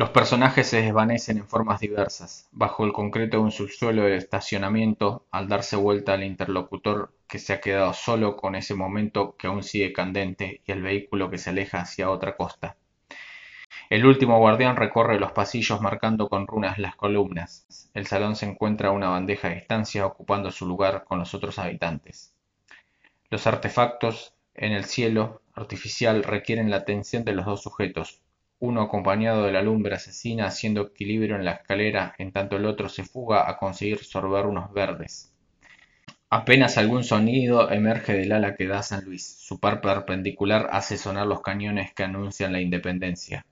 Los personajes se desvanecen en formas diversas, bajo el concreto de un subsuelo de estacionamiento, al darse vuelta al interlocutor que se ha quedado solo con ese momento que aún sigue candente y el vehículo que se aleja hacia otra costa. El último guardián recorre los pasillos marcando con runas las columnas. El salón se encuentra a una bandeja de distancia ocupando su lugar con los otros habitantes. Los artefactos en el cielo artificial requieren la atención de los dos sujetos, uno acompañado de la lumbre asesina haciendo equilibrio en la escalera en tanto el otro se fuga a conseguir sorber unos verdes. Apenas algún sonido emerge del ala que da San Luis. Su par perpendicular hace sonar los cañones que anuncian la independencia.